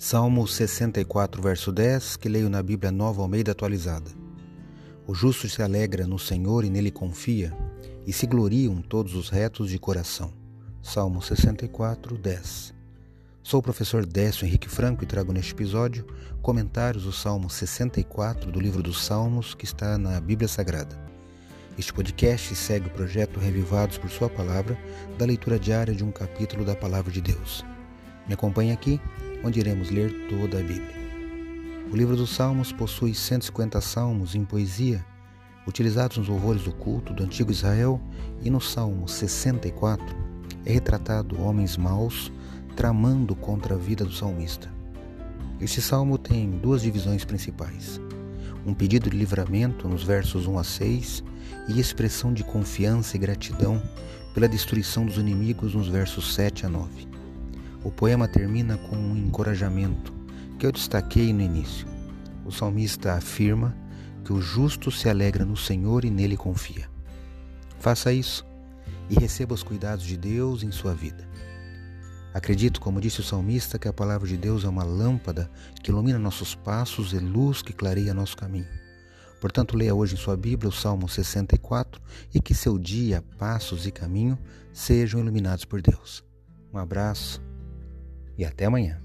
Salmo 64, verso 10, que leio na Bíblia Nova Almeida atualizada. O justo se alegra no Senhor e nele confia, e se gloriam todos os retos de coração. Salmo 64, 10. Sou o professor Décio Henrique Franco e trago neste episódio comentários do Salmo 64 do livro dos Salmos que está na Bíblia Sagrada. Este podcast segue o projeto Revivados por Sua Palavra, da leitura diária de um capítulo da Palavra de Deus. Me acompanhe aqui onde iremos ler toda a Bíblia. O livro dos Salmos possui 150 salmos em poesia, utilizados nos louvores do culto do antigo Israel, e no Salmo 64 é retratado homens maus tramando contra a vida do salmista. Este salmo tem duas divisões principais: um pedido de livramento nos versos 1 a 6 e expressão de confiança e gratidão pela destruição dos inimigos nos versos 7 a 9. O poema termina com um encorajamento que eu destaquei no início. O salmista afirma que o justo se alegra no Senhor e nele confia. Faça isso e receba os cuidados de Deus em sua vida. Acredito, como disse o salmista, que a palavra de Deus é uma lâmpada que ilumina nossos passos e luz que clareia nosso caminho. Portanto, leia hoje em sua Bíblia o Salmo 64 e que seu dia, passos e caminho sejam iluminados por Deus. Um abraço e até amanhã.